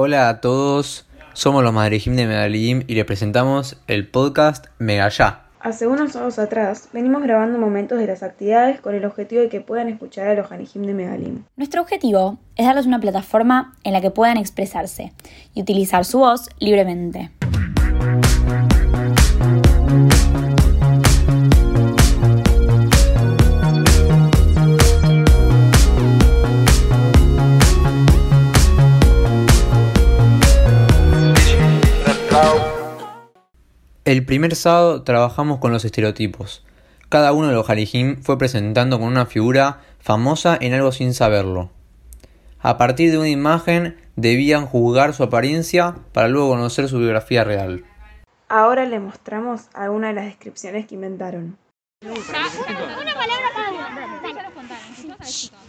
Hola a todos, somos los Madrejim de Medalim y les presentamos el podcast Megallá. Hace unos años atrás venimos grabando momentos de las actividades con el objetivo de que puedan escuchar a los Hanijim de Megalim. Nuestro objetivo es darles una plataforma en la que puedan expresarse y utilizar su voz libremente. El primer sábado trabajamos con los estereotipos. Cada uno de los Harijim fue presentando con una figura famosa en algo sin saberlo. A partir de una imagen debían juzgar su apariencia para luego conocer su biografía real. Ahora les mostramos algunas de las descripciones que inventaron. Una palabra cada uno.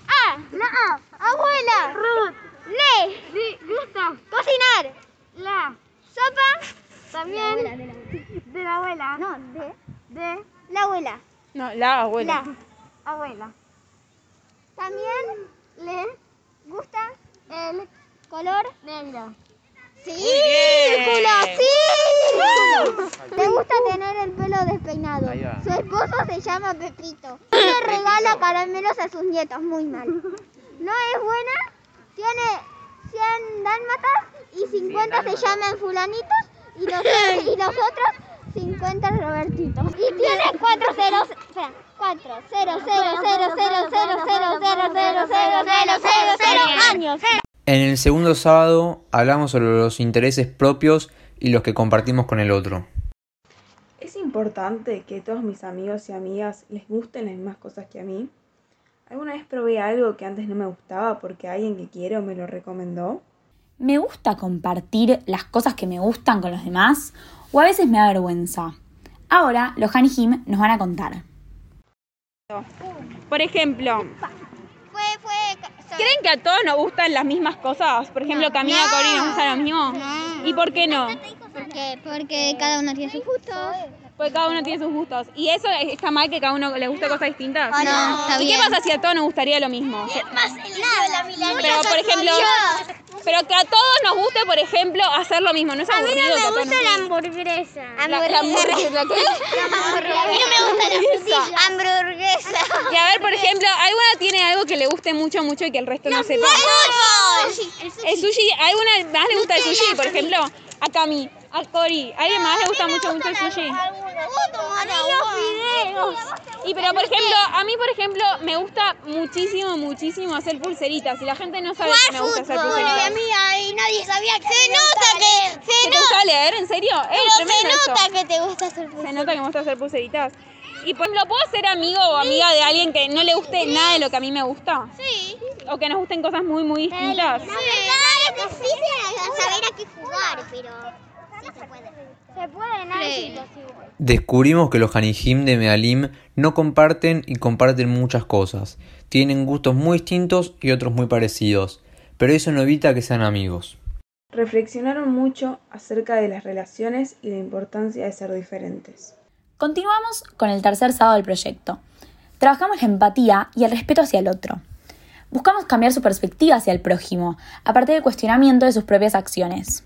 A, la A, abuela. Ruth. Le. Gusta. Cocinar. La. También. De la abuela. No, de. De. La abuela. No, la abuela. La abuela. También le gusta el color negro. Sí, culo, sí. Le gusta tener el pelo despeinado. Su esposo se llama Pepito. Le regala caramelos a sus nietos, muy mal. No es buena, tiene 100 dálmatas y 50 se llaman fulanitos y los, y los otros 50 Robertitos. Y tiene 4 ceros, espera, 4 0 0 0 0 0 0 0 0 0 0 0 0 0 años. En el segundo sábado hablamos sobre los intereses propios y los que compartimos con el otro. ¿Es importante que todos mis amigos y amigas les gusten las mismas cosas que a mí? ¿Alguna vez probé algo que antes no me gustaba porque alguien que quiero me lo recomendó? ¿Me gusta compartir las cosas que me gustan con los demás o a veces me da vergüenza? Ahora los Hanihim nos van a contar. Por ejemplo, Fue, fue. ¿creen que a todos nos gustan las mismas cosas? Por ejemplo, que a mí y a Cori nos gusta lo mismo. ¿Y por qué no? Porque, porque cada uno tiene sus gustos. Porque cada uno tiene sus gustos. ¿Y eso está mal que cada uno le guste cosas distintas? No, está ¿Y qué pasa si a todos nos gustaría lo mismo? Nada, Pero, por ejemplo, pero que a todos nos guste, por ejemplo, hacer lo mismo. ¿No es aburrido que a todos nos guste? hamburguesa. La, la hamburguesa, ¿la qué? A mí no me gusta la frutilla. Hamburguesa. Y a ver, por ejemplo, ¿alguna tiene algo que le guste mucho, mucho y que el resto no sepa? El sushi, ¿a alguna más le gusta el sushi? Por ejemplo, a Cami, a Cori, ¿a alguien más le gusta mucho, mucho el sushi? A mí los fideos. Y pero por ejemplo, a mí por ejemplo me gusta muchísimo, muchísimo hacer pulseritas y la gente no sabe que me gusta hacer pulseritas. a mí ahí nadie sabía que Se nota que ¿Qué se te gusta leer? ¿En serio? ¡Eh, tremendo eso! que te gusta hacer Se nota que me gusta hacer pulseritas. Y por ejemplo, ¿puedo ser amigo o amiga de alguien que no le guste nada de lo que a mí me gusta? Sí. O que nos gusten cosas muy, muy distintas. La verdad es difícil saber a qué jugar, pero sí se puede. Se puede. Descubrimos que los Hanijim de Medalim no comparten y comparten muchas cosas. Tienen gustos muy distintos y otros muy parecidos, pero eso no evita que sean amigos. Reflexionaron mucho acerca de las relaciones y la importancia de ser diferentes. Continuamos con el tercer sábado del proyecto. Trabajamos la empatía y el respeto hacia el otro. Buscamos cambiar su perspectiva hacia el prójimo, a partir del cuestionamiento de sus propias acciones.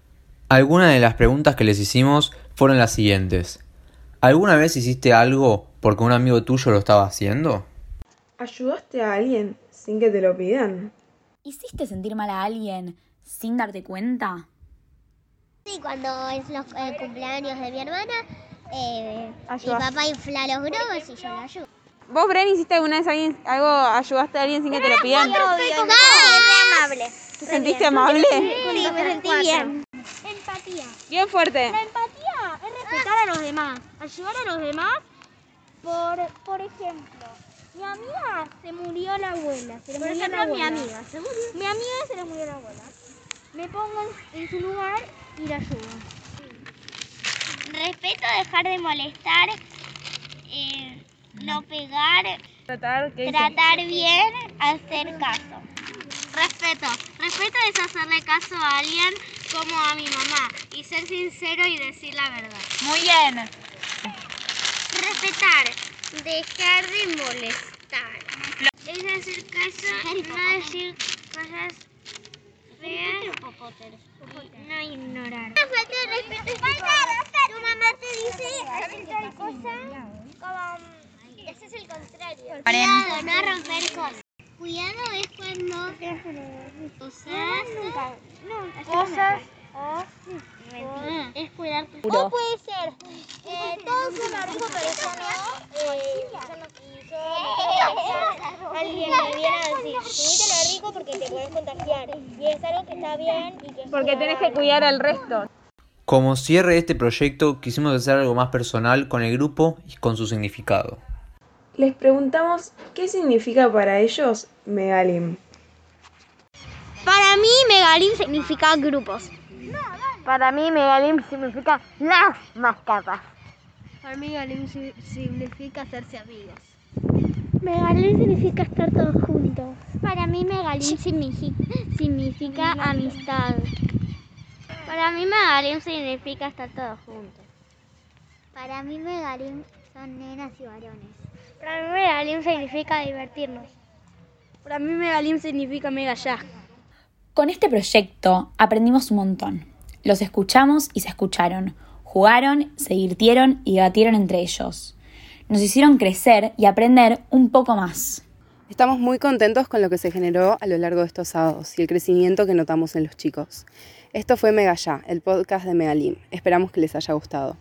Algunas de las preguntas que les hicimos fueron las siguientes. ¿Alguna vez hiciste algo porque un amigo tuyo lo estaba haciendo? ¿Ayudaste a alguien sin que te lo pidan? ¿Hiciste sentir mal a alguien sin darte cuenta? Sí, cuando es los eh, cumpleaños de mi hermana, eh, mi papá infla los globos y yo lo ayudo. ¿Vos, Bren, hiciste alguna vez alguien, algo, ayudaste a alguien sin que te lo pidan? Muy amable. ¿Te sentiste amable? Sí, me sentí bien. Empatía. Bien fuerte. La empatía respetar a los demás, ayudar a los demás. Por, por ejemplo, mi amiga se murió la abuela. Se le Por murió ejemplo, la mi amiga se murió. Mi amiga se le murió la abuela. Me pongo en, en su lugar y la ayudo. Respeto, dejar de molestar, eh, no pegar, Tratar, tratar bien, hacer caso. Respeto. Respeto es hacerle caso a alguien como a mi mamá y ser sincero y decir la verdad. Muy bien. Respetar. Dejar de molestar. Es hacer caso, no decir cosas feas no ignorar. Falta de respeto tu mamá te dice hacer tal cosa, como, ese es el contrario. Cuidado, no romper cosas. Cuidado es cuando cosas, cosas o es cuidar tu O puede ser, eh, todos son personas, eh, son, alguien me viene a decir, subítelo rico porque te puedes contagiar. Y es algo que está bien y que Porque tenés que cuidar al resto. Como cierre de este proyecto, quisimos hacer algo más personal con el grupo y con su significado. Les preguntamos qué significa para ellos Megalim. Para mí, Megalim significa grupos. Para mí Megalim significa las mascatas. Para mí, Megalim significa hacerse amigos. Megalim significa estar todos juntos. Para mí, Megalim significa amistad. Para mí, Megalim significa estar todos juntos. Para mí, Megalim son nenas y varones. Para mí, Megalim significa divertirnos. Para mí Megalim significa mega ya. Con este proyecto aprendimos un montón. Los escuchamos y se escucharon. Jugaron, se divirtieron y debatieron entre ellos. Nos hicieron crecer y aprender un poco más. Estamos muy contentos con lo que se generó a lo largo de estos sábados y el crecimiento que notamos en los chicos. Esto fue Mega Ya, el podcast de Megalim. Esperamos que les haya gustado.